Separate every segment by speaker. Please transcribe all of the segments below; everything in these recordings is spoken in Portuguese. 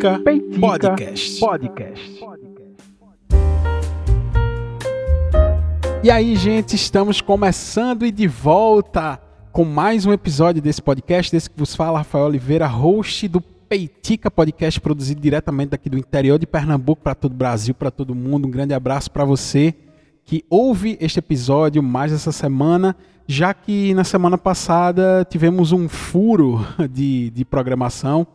Speaker 1: Peitica, Peitica Podcast. Podcast. E aí, gente, estamos começando e de volta com mais um episódio desse podcast, desse que vos fala Rafael Oliveira, host do Peitica Podcast, produzido diretamente daqui do interior de Pernambuco para todo o Brasil, para todo mundo. Um grande abraço para você que ouve este episódio mais essa semana, já que na semana passada tivemos um furo de, de programação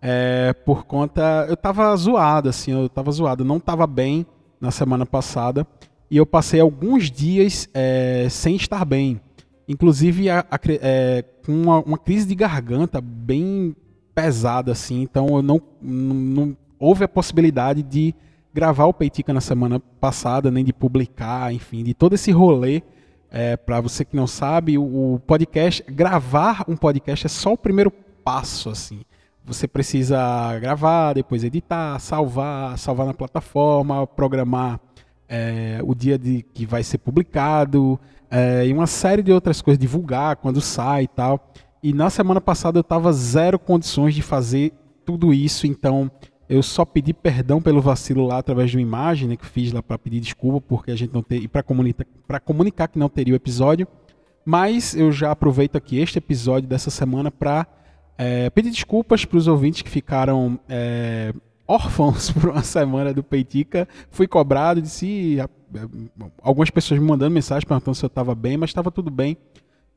Speaker 1: é, por conta. Eu tava zoado, assim, eu tava zoado, não tava bem na semana passada e eu passei alguns dias é, sem estar bem. Inclusive a, a, é, com uma, uma, crise de garganta bem pesada, assim, então eu não, não, não houve a possibilidade de gravar o Peitica na semana passada, nem de publicar, enfim, de todo esse rolê. É, para você que não sabe, o, o podcast, gravar um podcast é só o primeiro passo, assim você precisa gravar, depois editar, salvar, salvar na plataforma, programar é, o dia de que vai ser publicado é, e uma série de outras coisas, divulgar quando sai e tal. E na semana passada eu estava zero condições de fazer tudo isso, então eu só pedi perdão pelo vacilo lá através de uma imagem né, que fiz lá para pedir desculpa porque a gente não tem e para comunicar, comunicar que não teria o episódio. Mas eu já aproveito aqui este episódio dessa semana para é, pedir desculpas para os ouvintes que ficaram é, órfãos por uma semana do Peitica. Fui cobrado, disse. Algumas pessoas me mandando mensagem perguntando se eu estava bem, mas estava tudo bem.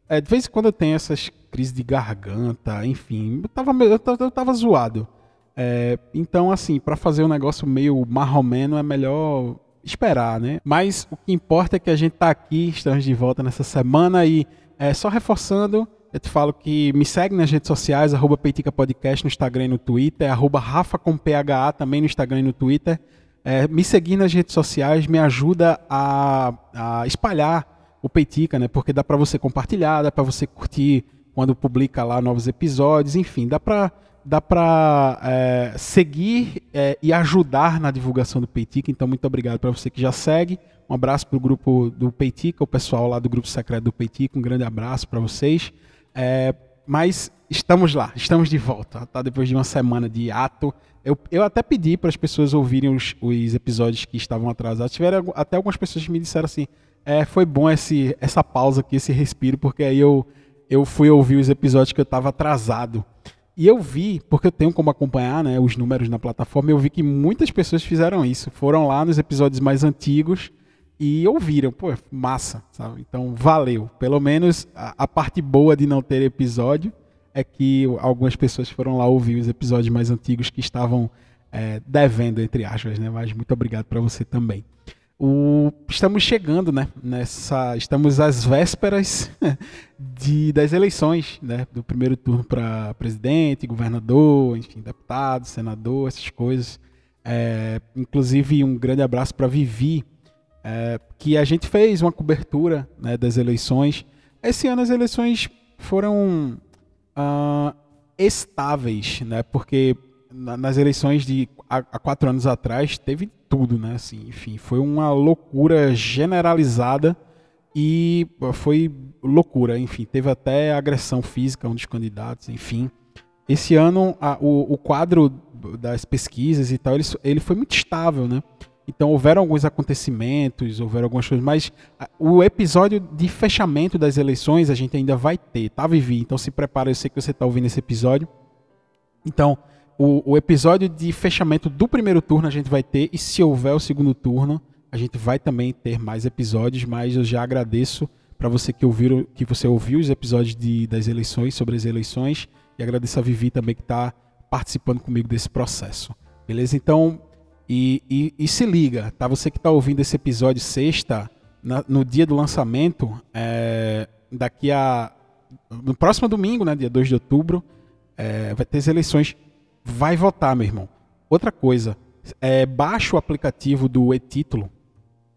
Speaker 1: É, de vez em quando eu tenho essas crises de garganta, enfim, eu estava eu tava, eu tava zoado. É, então, assim, para fazer um negócio meio marromeno é melhor esperar, né? Mas o que importa é que a gente está aqui, estamos de volta nessa semana e é, só reforçando, eu te falo que me segue nas redes sociais, arroba Peitica Podcast no Instagram e no Twitter, arroba Rafa com PHA também no Instagram e no Twitter. É, me seguir nas redes sociais me ajuda a, a espalhar o Peitica, né? Porque dá para você compartilhar, dá para você curtir quando publica lá novos episódios, enfim, dá para dá para é, seguir é, e ajudar na divulgação do Peitica. Então, muito obrigado para você que já segue. Um abraço para o grupo do Peitica, o pessoal lá do grupo secreto do Peitica. Um grande abraço para vocês. É, mas estamos lá, estamos de volta, tá? Depois de uma semana de ato. Eu, eu até pedi para as pessoas ouvirem os, os, episódios que estavam atrasados. Tiveram até algumas pessoas que me disseram assim: é, foi bom esse, essa pausa aqui, esse respiro, porque aí eu, eu fui ouvir os episódios que eu estava atrasado. E eu vi, porque eu tenho como acompanhar né, os números na plataforma, eu vi que muitas pessoas fizeram isso. Foram lá nos episódios mais antigos e ouviram, pô, massa, sabe? Então valeu. Pelo menos a, a, parte boa de não ter episódio é que algumas pessoas foram lá ouvir os episódios mais antigos que estavam é, devendo, entre aspas, né? Mas muito obrigado para você também. O, estamos chegando, né? Nessa, estamos às vésperas de, das eleições, né? Do primeiro turno para presidente, governador, enfim, deputado, senador, essas coisas. É, inclusive um grande abraço para Vivi, é, que a gente fez uma cobertura né, das eleições. Esse ano as eleições foram uh, estáveis, né? Porque na, nas eleições de há, quatro anos atrás teve tudo, né? Assim, enfim, foi uma loucura generalizada e foi loucura, enfim, teve até agressão física um dos candidatos, enfim. Esse ano a, o, o, quadro das pesquisas e tal, ele, ele foi muito estável, né? Então houveram alguns acontecimentos, houveram algumas coisas, mas o episódio de fechamento das eleições a gente ainda vai ter, tá, Vivi? Então se prepara, eu sei que você está ouvindo esse episódio. Então, o, o, episódio de fechamento do primeiro turno a gente vai ter, e se houver o segundo turno, a gente vai também ter mais episódios, mas eu já agradeço para você que ouviu, que você ouviu os episódios de, das eleições, sobre as eleições, e agradeço a Vivi também que está participando comigo desse processo. Beleza? Então, e, e, e, se liga, tá? Você que está ouvindo esse episódio sexta, na, no dia do lançamento, é, daqui a. No próximo domingo, né, dia 2 de outubro, é, vai ter as eleições. Vai votar, meu irmão. Outra coisa, é, baixa o aplicativo do e-título.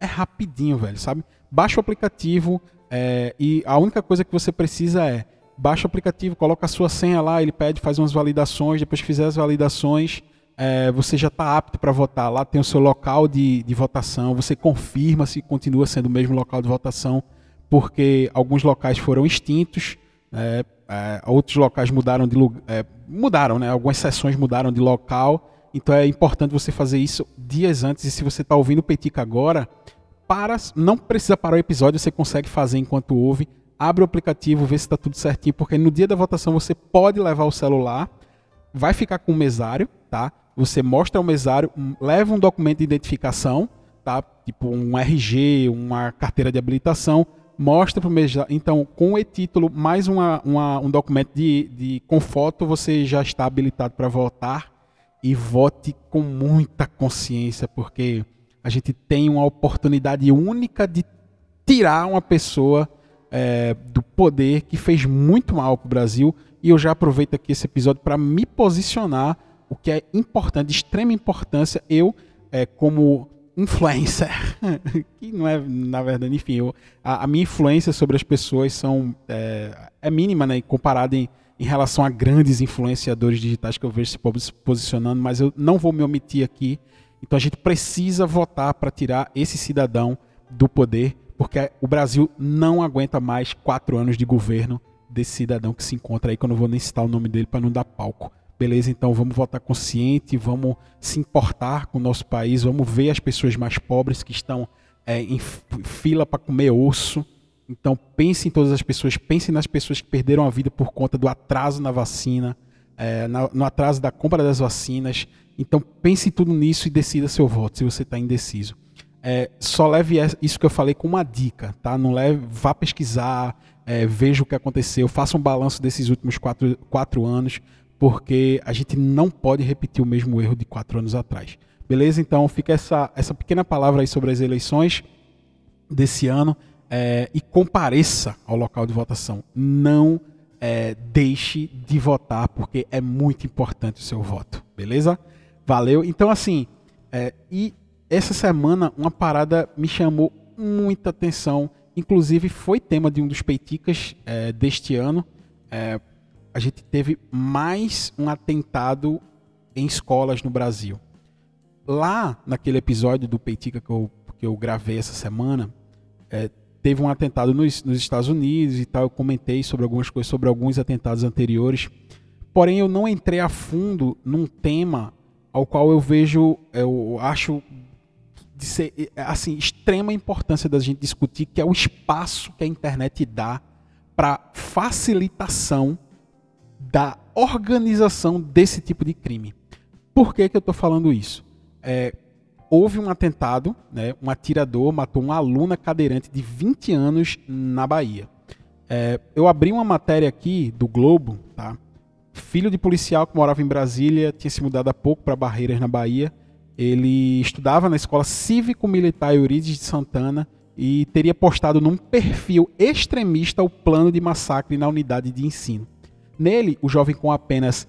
Speaker 1: É rapidinho, velho, sabe? Baixa o aplicativo é, e a única coisa que você precisa é baixa o aplicativo, coloca a sua senha lá, ele pede, faz umas validações, depois que fizer as validações, é, você já está apto para votar. Lá tem o seu local de, de votação, você confirma se continua sendo o mesmo local de votação, porque alguns locais foram extintos, é, é, outros locais mudaram de lugar, é, mudaram, né? Algumas sessões mudaram de local Então é importante você fazer isso dias antes. E se você está ouvindo o Petica agora, para, não precisa parar o episódio, você consegue fazer enquanto ouve. Abre o aplicativo, vê se está tudo certinho, porque no dia da votação você pode levar o celular, vai ficar com o mesário, tá? Você mostra ao mesário, leva um documento de identificação, tá? Tipo um RG, uma carteira de habilitação, mostra para o mesário. Então, com o e-título mais uma, uma, um documento de, de com foto, você já está habilitado para votar e vote com muita consciência, porque a gente tem uma oportunidade única de tirar uma pessoa é, do poder que fez muito mal para o Brasil. E eu já aproveito aqui esse episódio para me posicionar, o que é importante, de extrema importância. Eu, é, como influencer, que não é, na verdade, enfim, eu, a, a, minha influência sobre as pessoas são, é, é mínima, né, comparada em, em relação a grandes influenciadores digitais que eu vejo se posicionando, mas eu não vou me omitir aqui. Então a gente precisa votar para tirar esse cidadão do poder, porque o Brasil não aguenta mais quatro anos de governo desse cidadão que se encontra aí, que eu não vou nem citar o nome dele para não dar palco. Beleza? Então vamos votar consciente, vamos se importar com o nosso país, vamos ver as pessoas mais pobres que estão é, em fila para comer osso. Então pense em todas as pessoas, pense nas pessoas que perderam a vida por conta do atraso na vacina, é, no atraso da compra das vacinas. Então pense tudo nisso e decida seu voto se você está indeciso. É, só leve isso que eu falei com uma dica, tá? Não leve, vá pesquisar, é, veja o que aconteceu, faça um balanço desses últimos quatro, quatro anos, porque a gente não pode repetir o mesmo erro de quatro anos atrás. Beleza? Então fica essa, essa pequena palavra aí sobre as eleições desse ano é, e compareça ao local de votação. Não é, deixe de votar, porque é muito importante o seu voto. Beleza? Valeu. Então, assim, é, e essa semana uma parada me chamou muita atenção. Inclusive, foi tema de um dos peiticas é, deste ano. A gente teve mais um atentado em escolas no Brasil. Lá, naquele episódio do Peitica que eu, que eu gravei essa semana, é, teve um atentado nos, nos, Estados Unidos e tal. Eu comentei sobre algumas coisas, sobre alguns atentados anteriores. Porém, eu não entrei a fundo num tema ao qual eu vejo, eu acho de ser assim extrema importância da gente discutir, que é o espaço que a internet dá para facilitação da organização desse tipo de crime. Por que, que eu estou falando isso? É, houve um atentado, né, um atirador matou uma aluna cadeirante de 20 anos na Bahia. É, eu abri uma matéria aqui do Globo, tá? filho de policial que morava em Brasília, tinha se mudado há pouco para Barreiras, na Bahia. Ele estudava na Escola Cívico-Militar Eurides de Santana e teria postado num perfil extremista o plano de massacre na unidade de ensino. Nele, o jovem com apenas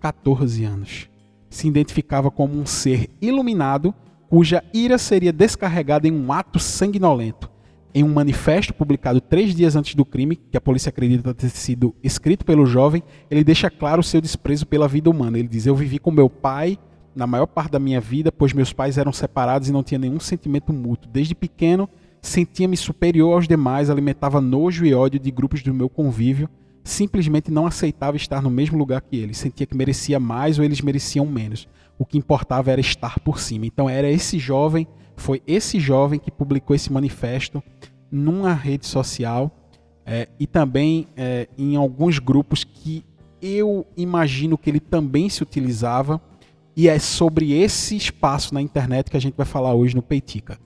Speaker 1: 14 anos se identificava como um ser iluminado cuja ira seria descarregada em um ato sanguinolento. Em um manifesto publicado três dias antes do crime, que a polícia acredita ter sido escrito pelo jovem, ele deixa claro seu desprezo pela vida humana. Ele diz: Eu vivi com meu pai na maior parte da minha vida, pois meus pais eram separados e não tinha nenhum sentimento mútuo. Desde pequeno, sentia-me superior aos demais, alimentava nojo e ódio de grupos do meu convívio simplesmente não aceitava estar no mesmo lugar que eles, sentia que merecia mais ou eles mereciam menos. O que importava era estar por cima. Então era esse jovem, foi esse jovem que publicou esse manifesto numa rede social é, e também é, em alguns grupos que eu imagino que ele também se utilizava. E é sobre esse espaço na internet que a gente vai falar hoje no Peitica,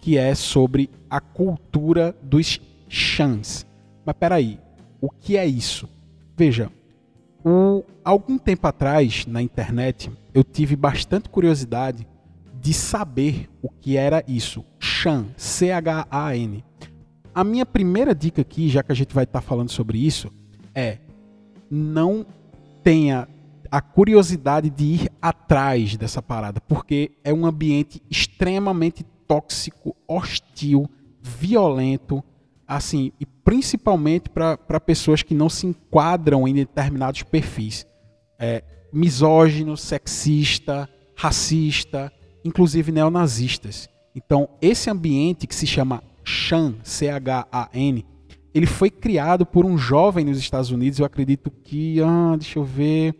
Speaker 1: que é sobre a cultura dos chans. Mas peraí, o que é isso? Veja, o, algum tempo atrás na internet eu tive bastante curiosidade de saber o que era isso. Chan, C-H-A-N. A minha primeira dica aqui, já que a gente vai estar tá falando sobre isso, é não tenha a curiosidade de ir atrás dessa parada, porque é um ambiente extremamente tóxico, hostil, violento, assim, e principalmente para pessoas que não se enquadram em determinados perfis. É, misógino, sexista, racista, inclusive neonazistas. Então, esse ambiente que se chama Chan, C-H-A-N, ele foi criado por um jovem nos Estados Unidos, eu acredito que, ah, deixa eu ver,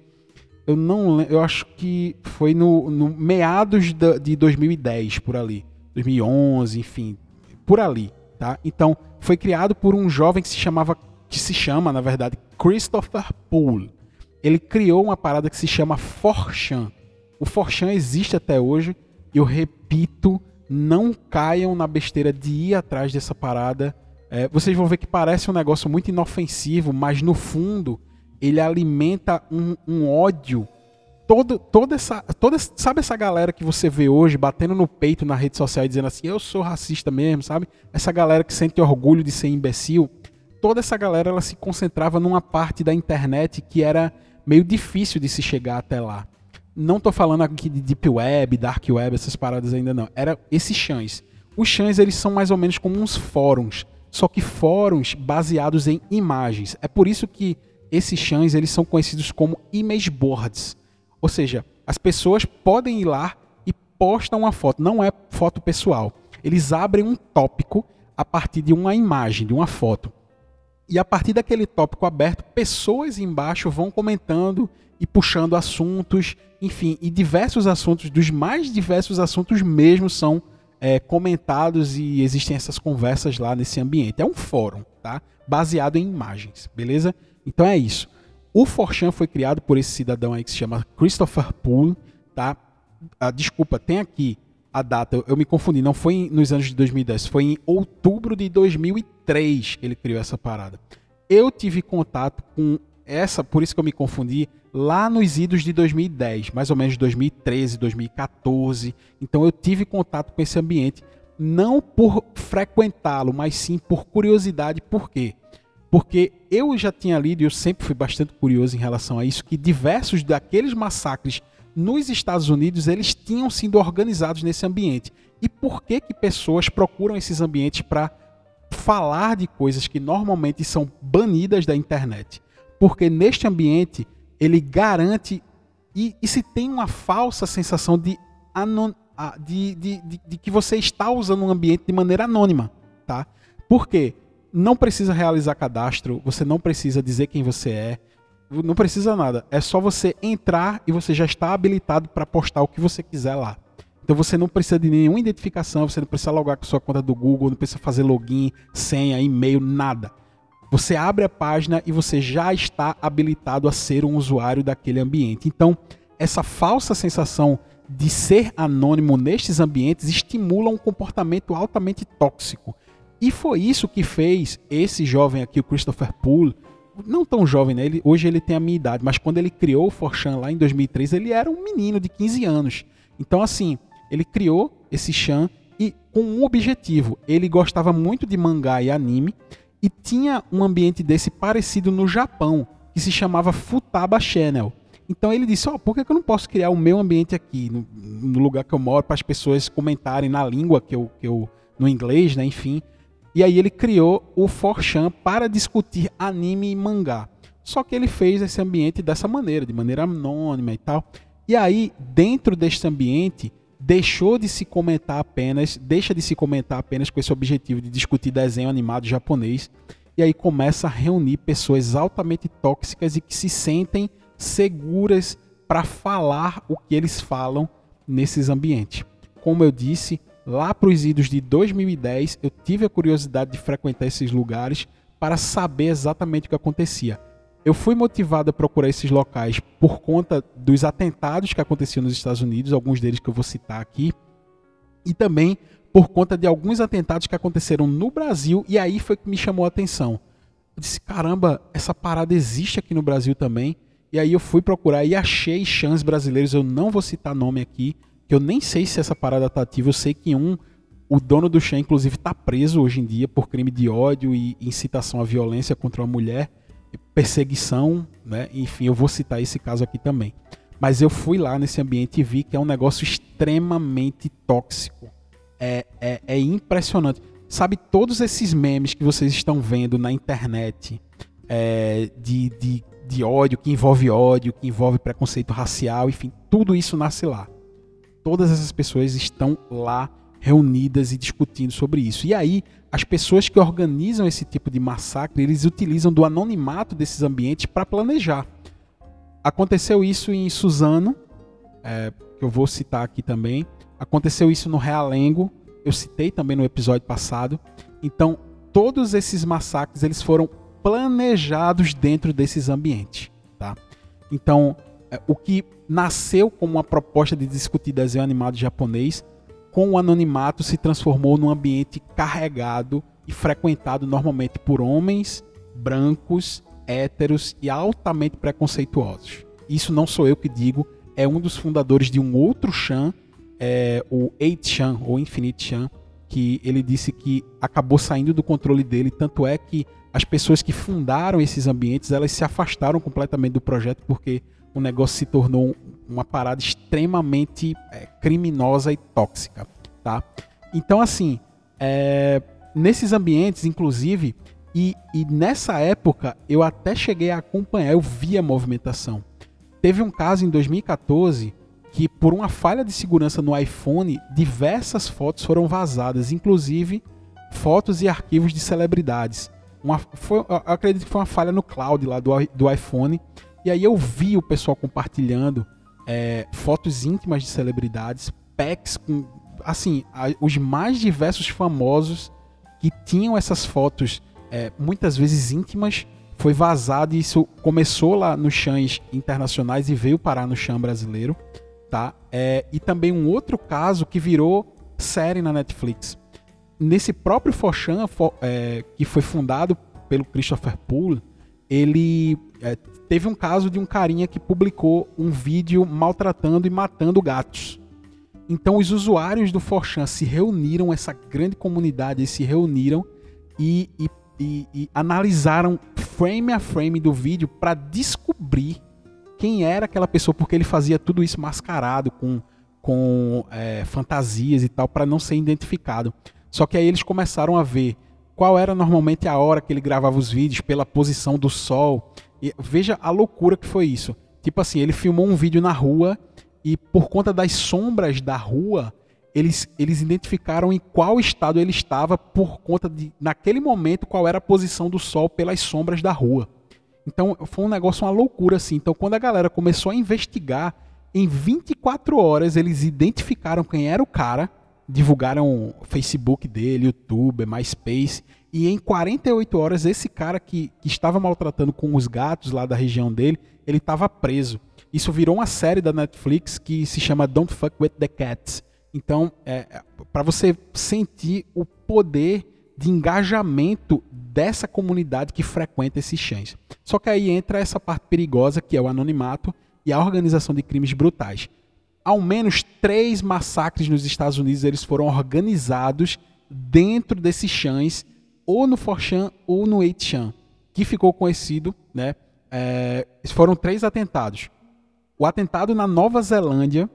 Speaker 1: eu não eu acho que foi no, no meados de 2010 por ali, 2011, enfim, por ali, tá? Então foi criado por um jovem que se chamava que se chama, na verdade, Christopher Poole. Ele criou uma parada que se chama Forchan. O Forchan existe até hoje. Eu repito, não caiam na besteira de ir atrás dessa parada. É, vocês vão ver que parece um negócio muito inofensivo, mas no fundo ele alimenta um, um ódio. Todo, toda essa, toda, sabe essa galera que você vê hoje batendo no peito na rede social e dizendo assim, eu sou racista mesmo, sabe? Essa galera que sente orgulho de ser imbecil. Toda essa galera ela se concentrava numa parte da internet que era meio difícil de se chegar até lá. Não estou falando aqui de Deep Web, Dark Web, essas paradas ainda não. Era esses chãs. Os chãs eles são mais ou menos como uns fóruns, só que fóruns baseados em imagens. É por isso que esses chãs eles são conhecidos como image boards. Ou seja, as pessoas podem ir lá e postam uma foto, não é foto pessoal. Eles abrem um tópico a partir de uma imagem, de uma foto. E a partir daquele tópico aberto, pessoas embaixo vão comentando e puxando assuntos, enfim, e diversos assuntos, dos mais diversos assuntos mesmo, são é, comentados e existem essas conversas lá nesse ambiente. É um fórum, tá? Baseado em imagens, beleza? Então é isso. O Forchan foi criado por esse cidadão aí que se chama Christopher Poole, tá? Ah, desculpa, tem aqui a data, eu, me confundi, não foi nos anos de 2010, foi em outubro de 2003 que ele criou essa parada. Eu tive contato com essa, por isso que eu me confundi, lá nos idos de 2010, mais ou menos 2013, 2014. Então eu tive contato com esse ambiente, não por frequentá-lo, mas sim por curiosidade. Por quê? Porque eu já tinha lido, e eu sempre fui bastante curioso em relação a isso, que diversos daqueles massacres nos Estados Unidos eles tinham sido organizados nesse ambiente. E por que que pessoas procuram esses ambientes para falar de coisas que normalmente são banidas da internet? Porque neste ambiente ele garante e, e se tem uma falsa sensação de, anon, de, de, de, de que você está usando um ambiente de maneira anônima, tá? Por quê? Não precisa realizar cadastro, você não precisa dizer quem você é, não precisa nada. É só você entrar e você já está habilitado para postar o que você quiser lá. Então você não precisa de nenhuma identificação, você não precisa logar com sua conta do Google, não precisa fazer login, senha, e-mail, nada. Você abre a página e você já está habilitado a ser um usuário daquele ambiente. Então, essa falsa sensação de ser anônimo nestes ambientes estimula um comportamento altamente tóxico. E foi isso que fez esse jovem aqui, o Christopher Poole, não tão jovem, né? Ele, hoje ele tem a minha idade, mas quando ele criou o Forchan lá em 2003, ele era um menino de 15 anos. Então, assim, ele criou esse Chan e com um objetivo. Ele gostava muito de mangá e anime e tinha um ambiente desse parecido no Japão, que se chamava Futaba Channel. Então ele disse: Ó, oh, por que eu não posso criar o meu ambiente aqui, no, no lugar que eu moro, para as pessoas comentarem na língua que eu, que eu. no inglês, né? Enfim. E aí ele criou o Forchan para discutir anime e mangá. Só que ele fez esse ambiente dessa maneira, de maneira anônima e tal. E aí, dentro deste ambiente, deixou de se comentar apenas, deixa de se comentar apenas com esse objetivo de discutir desenho animado japonês. E aí começa a reunir pessoas altamente tóxicas e que se sentem seguras para falar o que eles falam nesses ambientes. Como eu disse, lá para os idos de 2010, eu tive a curiosidade de frequentar esses lugares para saber exatamente o que acontecia. Eu fui motivado a procurar esses locais por conta dos atentados que aconteciam nos Estados Unidos, alguns deles que eu vou citar aqui, e também por conta de alguns atentados que aconteceram no Brasil, e aí foi que me chamou a atenção. Eu disse: caramba, essa parada existe aqui no Brasil também. E aí eu fui procurar e achei chãs brasileiros, eu não vou citar nome aqui, que eu nem sei se essa parada tá ativa. Eu sei que um, o dono do chá, inclusive, está preso hoje em dia por crime de ódio e incitação à violência contra uma mulher, perseguição, né? Enfim, eu vou citar esse caso aqui também. Mas eu fui lá nesse ambiente e vi que é um negócio extremamente tóxico. É, é, é impressionante. Sabe, todos esses memes que vocês estão vendo na internet é, de, de, de ódio, que envolve ódio, que envolve preconceito racial, enfim, tudo isso nasce lá todas essas pessoas estão lá reunidas e discutindo sobre isso. E aí, as pessoas que organizam esse tipo de massacre, eles utilizam do anonimato desses ambientes para planejar. aconteceu isso em Suzano, é, que eu vou citar aqui também. Aconteceu isso no Realengo, eu citei também no episódio passado. Então, todos esses massacres eles foram planejados dentro desses ambientes, tá? Então, o que nasceu como uma proposta de discutir desenho animado japonês, com o anonimato se transformou num ambiente carregado e frequentado normalmente por homens brancos, héteros e altamente preconceituosos. Isso não sou eu que digo, é um dos fundadores de um outro Chan, é, o 8chan, ou Infinite Chan, que ele disse que acabou saindo do controle dele, tanto é que as pessoas que fundaram esses ambientes, elas se afastaram completamente do projeto porque o negócio se tornou uma parada extremamente é, criminosa e tóxica, tá? Então, assim, é, nesses ambientes, inclusive, e, e, nessa época eu até cheguei a acompanhar, eu vi a movimentação. Teve um caso em 2014 que, por uma falha de segurança no iPhone, diversas fotos foram vazadas, inclusive fotos e arquivos de celebridades. Uma, foi, eu acredito que foi uma falha no cloud lá do, do iPhone. E aí eu vi o pessoal compartilhando é, fotos íntimas de celebridades, packs com assim, a, os mais diversos famosos que tinham essas fotos é, muitas vezes íntimas foi vazado e isso começou lá nos chãs internacionais e veio parar no chão brasileiro, tá? É, e também um outro caso que virou série na Netflix. Nesse próprio Forchan, é, que foi fundado pelo Christopher Poole, ele é, teve um caso de um carinha que publicou um vídeo maltratando e matando gatos. Então os usuários do Forchan se reuniram, essa grande comunidade se reuniram e, e, e, e analisaram frame a frame do vídeo para descobrir quem era aquela pessoa, porque ele fazia tudo isso mascarado com, com é, fantasias e tal, para não ser identificado. Só que aí eles começaram a ver qual era normalmente a hora que ele gravava os vídeos, pela posição do sol. E veja a loucura que foi isso. Tipo assim, ele filmou um vídeo na rua e por conta das sombras da rua, eles, eles identificaram em qual estado ele estava por conta de, naquele momento, qual era a posição do sol pelas sombras da rua. Então foi um negócio, uma loucura assim. Então quando a galera começou a investigar, em 24 horas eles identificaram quem era o cara, divulgaram o Facebook dele, YouTube, MySpace, e em 48 horas esse cara que, que estava maltratando com os gatos lá da região dele, ele estava preso. Isso virou uma série da Netflix que se chama Don't Fuck with the Cats. Então, é, é para você sentir o poder de engajamento dessa comunidade que frequenta esses chãs. Só que aí entra essa parte perigosa que é o anonimato e a organização de crimes brutais. Ao menos três massacres nos Estados Unidos eles foram organizados dentro desses chãs, ou no Forchan ou no 8chan, que ficou conhecido, né? É, foram três atentados o atentado na Nova Zelândia,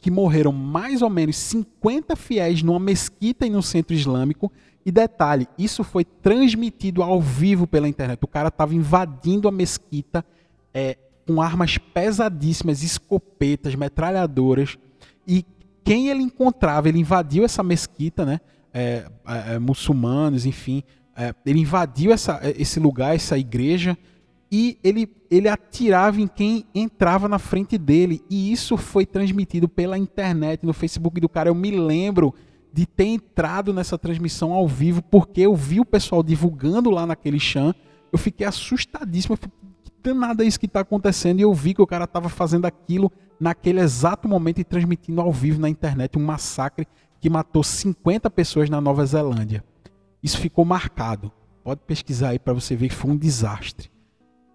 Speaker 1: que morreram mais ou menos 50 fiéis numa mesquita e no centro islâmico. E detalhe, isso foi transmitido ao vivo pela internet. O cara estava invadindo a mesquita é, com armas pesadíssimas, escopetas, metralhadoras. E quem ele encontrava, ele invadiu essa mesquita, né? É, é, é muçulmanos, enfim. É, ele invadiu essa, esse lugar, essa igreja e ele, ele atirava em quem entrava na frente dele. E isso foi transmitido pela internet, no Facebook do cara. Eu me lembro de ter entrado nessa transmissão ao vivo, porque eu vi o pessoal divulgando lá naquele chão. Eu fiquei assustadíssimo. Eu falei, que danada é isso que está acontecendo? E eu vi que o cara estava fazendo aquilo naquele exato momento e transmitindo ao vivo na internet um massacre que matou 50 pessoas na Nova Zelândia. Isso ficou marcado. Pode pesquisar aí para você ver que foi um desastre.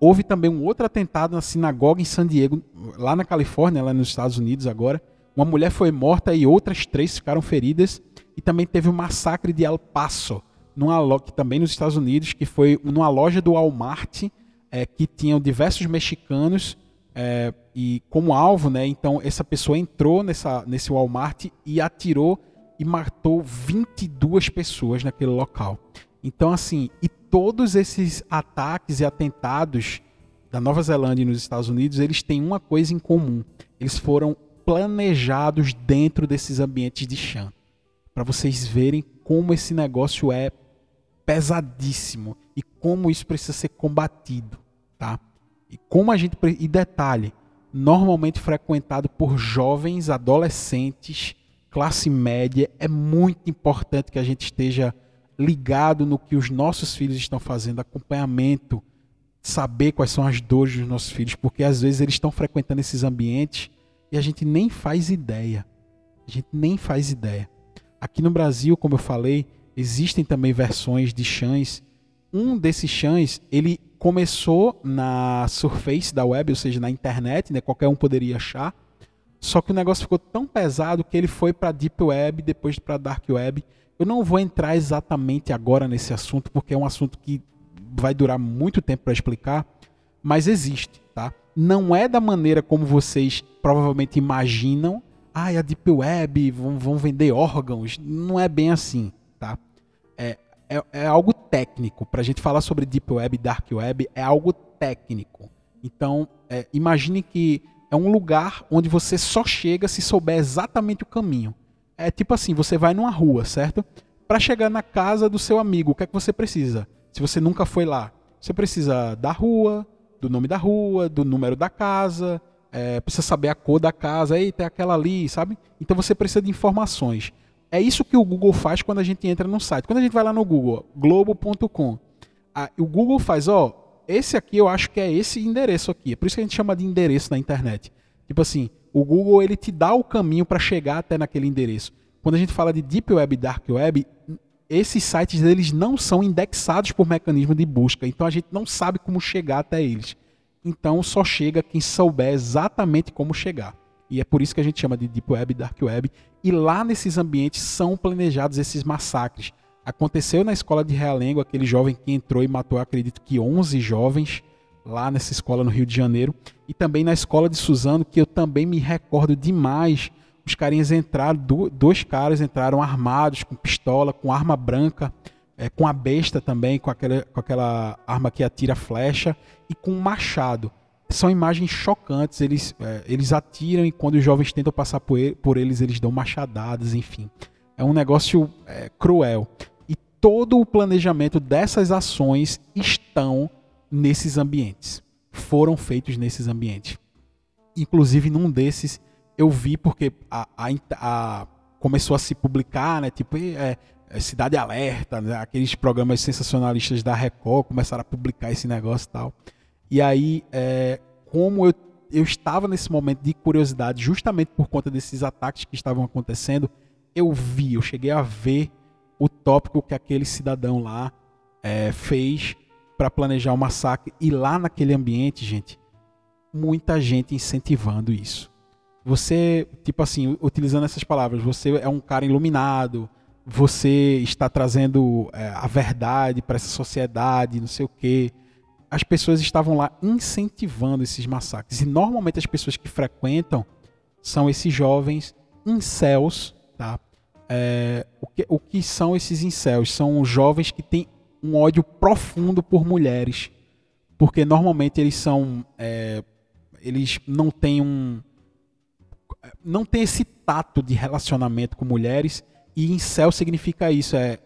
Speaker 1: Houve também um outro atentado na sinagoga em San Diego, lá na Califórnia, lá nos Estados Unidos agora. Uma mulher foi morta e outras três ficaram feridas. E também teve o um massacre de El Paso, numa, que também nos Estados Unidos, que foi numa loja do Walmart, é, que tinham diversos mexicanos é, e como alvo, né? Então essa pessoa entrou nessa, nesse Walmart e atirou e matou 22 pessoas naquele local. Então, assim, e todos esses ataques e atentados da Nova Zelândia e nos Estados Unidos, eles têm uma coisa em comum. Eles foram planejados dentro desses ambientes de chão. Para vocês verem como esse negócio é pesadíssimo e como isso precisa ser combatido, tá? E como a gente e detalhe, normalmente frequentado por jovens, adolescentes, classe média, é muito importante que a gente esteja ligado no que os nossos filhos estão fazendo, acompanhamento, saber quais são as dores dos nossos filhos, porque às vezes eles estão frequentando esses ambientes e a gente nem faz ideia. A gente nem faz ideia. Aqui no Brasil, como eu falei, existem também versões de chãs. Um desses chãs, ele começou na surface da web, ou seja, na internet, né? qualquer um poderia achar. Só que o negócio ficou tão pesado que ele foi para deep web, depois para dark web. Eu não vou entrar exatamente agora nesse assunto, porque é um assunto que vai durar muito tempo para explicar, mas existe, tá? Não é da maneira como vocês provavelmente imaginam. Ah, a Deep Web vão, vão vender órgãos. Não é bem assim, tá? É, é, é algo técnico. Para a gente falar sobre Deep Web e Dark Web, é algo técnico. Então, é, imagine que é um lugar onde você só chega se souber exatamente o caminho. É tipo assim, você vai numa rua, certo? Para chegar na casa do seu amigo, o que é que você precisa? Se você nunca foi lá, você precisa da rua, do nome da rua, do número da casa, é, precisa saber a cor da casa, eita, é aquela ali, sabe? Então você precisa de informações. É isso que o Google faz quando a gente entra no site. Quando a gente vai lá no Google, globo.com, o Google faz, ó, esse aqui eu acho que é esse endereço aqui. É por isso que a gente chama de endereço na internet. Tipo assim, o Google ele te dá o caminho para chegar até naquele endereço. Quando a gente fala de Deep Web e Dark Web, esses sites eles não são indexados por mecanismo de busca, então a gente não sabe como chegar até eles. Então só chega quem souber exatamente como chegar. E é por isso que a gente chama de Deep Web e Dark Web. E lá nesses ambientes são planejados esses massacres. Aconteceu na escola de Realengo, aquele jovem que entrou e matou, acredito que 11 jovens lá nessa escola no Rio de Janeiro. E também na escola de Suzano, que eu também me recordo demais os carinhas entraram, dois caras entraram armados, com pistola, com arma branca, é, com a besta também, com aquela, com aquela arma que atira flecha, e com um machado. São imagens chocantes, eles, é, eles atiram e quando os jovens tentam passar por, ele, por eles, eles dão machadadas, enfim. É um negócio é, cruel. Todo o planejamento dessas ações estão nesses ambientes. Foram feitos nesses ambientes. Inclusive, num desses eu vi porque a, a, a, começou a se publicar, né? Tipo, é, é Cidade Alerta, né? aqueles programas sensacionalistas da Record começaram a publicar esse negócio e tal. E aí, é, como eu, eu estava nesse momento de curiosidade, justamente por conta desses ataques que estavam acontecendo, eu vi, eu cheguei a ver o tópico que aquele cidadão lá é, fez para planejar o massacre. E lá naquele ambiente, gente, muita gente incentivando isso você, tipo assim, utilizando essas palavras, você é um cara iluminado, você está trazendo é, a verdade para essa sociedade, não sei o quê. As pessoas estavam lá incentivando esses massacres. E normalmente as pessoas que frequentam são esses jovens incels, tá? É, o, que, o que são esses incels? São jovens que têm um ódio profundo por mulheres. Porque normalmente eles são. É, eles não têm um, não tem esse tato de relacionamento com mulheres e incel significa isso, é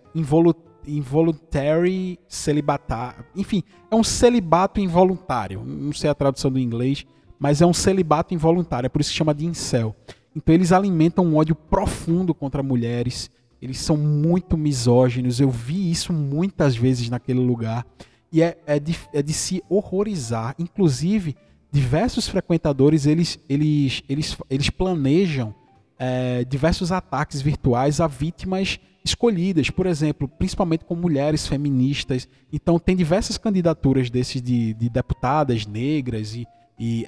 Speaker 1: involuntary celibatar, enfim, é um celibato involuntário, não sei a tradução do inglês, mas é um celibato involuntário, é por isso que chama de incel. Então eles alimentam um ódio profundo contra mulheres, eles são muito misóginos, eu vi isso muitas vezes naquele lugar, e é, é, de, é de se horrorizar, inclusive diversos frequentadores eles, eles, eles, eles planejam é, diversos ataques virtuais a vítimas escolhidas, por exemplo, principalmente com mulheres feministas. Então tem diversas candidaturas desses de, de deputadas negras e, e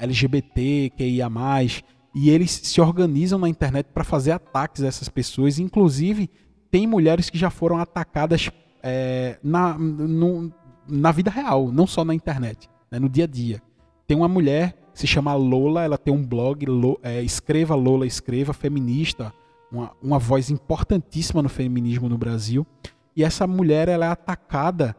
Speaker 1: QIA+, e eles se organizam na internet para fazer ataques a essas pessoas. Inclusive, tem mulheres que já foram atacadas é, na, no, na vida real, não só na internet, né, no dia a dia. Tem uma mulher que se chama Lola, ela tem um blog, é, Escreva Lola, Escreva, feminista, uma, uma voz importantíssima no feminismo no Brasil. E essa mulher ela é atacada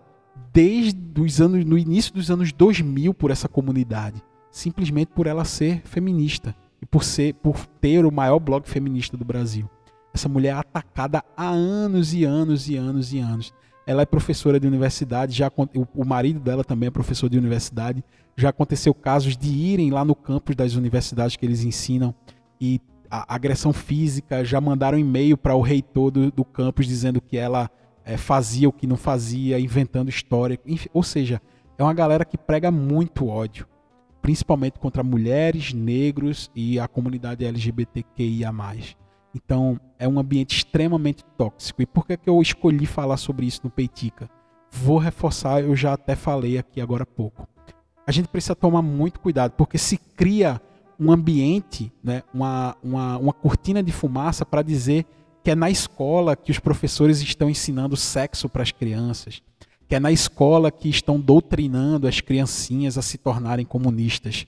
Speaker 1: desde os anos, no início dos anos 2000 por essa comunidade, simplesmente por ela ser feminista e por ser, por ter o maior blog feminista do Brasil. Essa mulher é atacada há anos e anos e anos e anos. ela é professora de universidade, já o marido dela também é professor de universidade. Já aconteceu casos de irem lá no campus das universidades que eles ensinam e agressão física, já mandaram e-mail para o reitor do, do, campus dizendo que ela é, fazia o que não fazia, inventando história. Enfim, ou seja, é uma galera que prega muito ódio, principalmente contra mulheres, negros e a comunidade LGBTQIA. Então, é um ambiente extremamente tóxico. E por que, que eu escolhi falar sobre isso no Peitica? Vou reforçar, eu já até falei aqui agora há pouco. A gente precisa tomar muito cuidado, porque se cria um ambiente, né, uma, uma, uma cortina de fumaça para dizer que é na escola que os professores estão ensinando sexo para as crianças, que é na escola que estão doutrinando as criancinhas a se tornarem comunistas.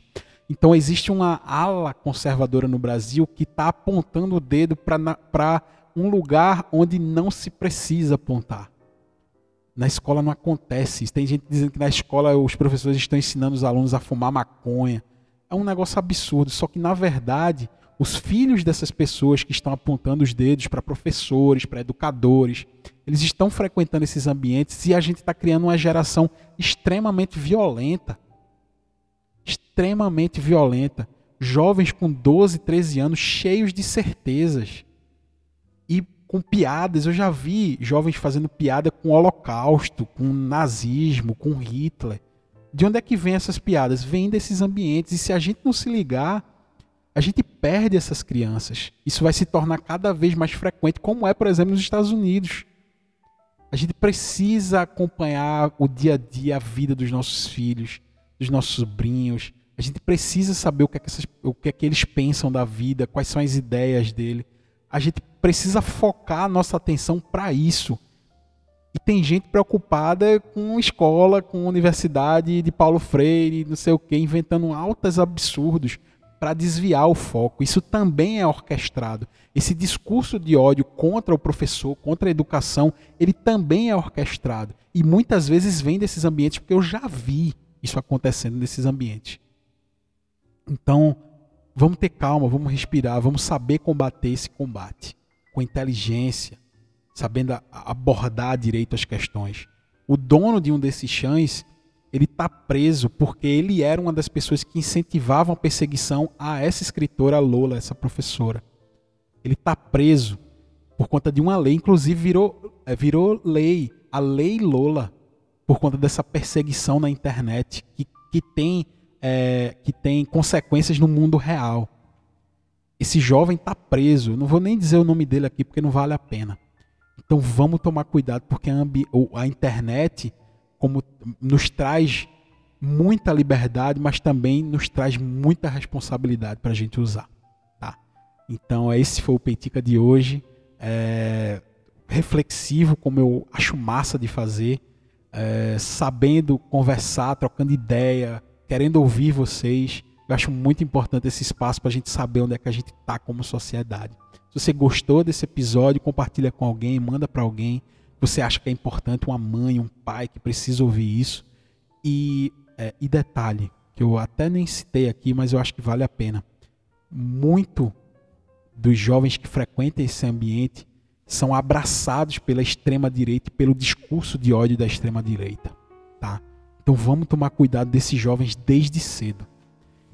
Speaker 1: Então existe uma ala conservadora no Brasil que está apontando o dedo para um lugar onde não se precisa apontar. Na escola não acontece. Tem gente dizendo que na escola os professores estão ensinando os alunos a fumar maconha. É um negócio absurdo. Só que, na verdade, os filhos dessas pessoas que estão apontando os dedos para professores, para educadores, eles estão frequentando esses ambientes e a gente está criando uma geração extremamente violenta extremamente violenta. Jovens com 12, 13 anos cheios de certezas. E com piadas. Eu já vi jovens fazendo piada com o Holocausto, com o nazismo, com Hitler. De onde é que vem essas piadas? Vêm desses ambientes. E se a gente não se ligar, a gente perde essas crianças. Isso vai se tornar cada vez mais frequente, como é, por exemplo, nos Estados Unidos. A gente precisa acompanhar o dia a dia, a vida dos nossos filhos dos nossos sobrinhos. A gente precisa saber o que, é que, essas, o que é que eles pensam da vida, quais são as ideias dele. A gente precisa focar a nossa atenção para isso. E tem gente preocupada com escola, com universidade de Paulo Freire, não sei o que, inventando altos absurdos para desviar o foco. Isso também é orquestrado. Esse discurso de ódio contra o professor, contra a educação, ele também é orquestrado. E muitas vezes vem desses ambientes, porque eu já vi isso acontecendo nesses ambientes. Então, vamos ter calma, vamos respirar, vamos saber combater esse combate com inteligência, sabendo abordar direito as questões. O dono de um desses chães, ele está preso porque ele era uma das pessoas que incentivavam a perseguição a essa escritora Lola, essa professora. Ele está preso por conta de uma lei, inclusive virou, é, virou lei, a Lei Lola, por conta dessa perseguição na internet que, que, tem, é, que tem consequências no mundo real. Esse jovem está preso. Não vou nem dizer o nome dele aqui porque não vale a pena. Então vamos tomar cuidado porque a, a internet como nos traz muita liberdade, mas também nos traz muita responsabilidade para a gente usar. Tá? Então esse foi o Peitica de hoje. É, reflexivo, como eu acho massa de fazer é, sabendo conversar, trocando ideia, querendo ouvir vocês. Eu acho muito importante esse espaço para a gente saber onde é que a gente está como sociedade. Se você gostou desse episódio, compartilha com alguém, manda para alguém. Você acha que é importante uma mãe, um pai que precisa ouvir isso. E, é, e detalhe, que eu até nem citei aqui, mas eu acho que vale a pena. Muito dos jovens que frequentam esse ambiente são abraçados pela extrema direita e pelo discurso de ódio da extrema direita, tá? Então vamos tomar cuidado desses jovens desde cedo.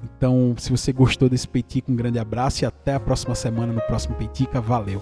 Speaker 1: Então, se você gostou desse Peitica, um grande abraço e até a próxima semana no próximo Peitica. Valeu!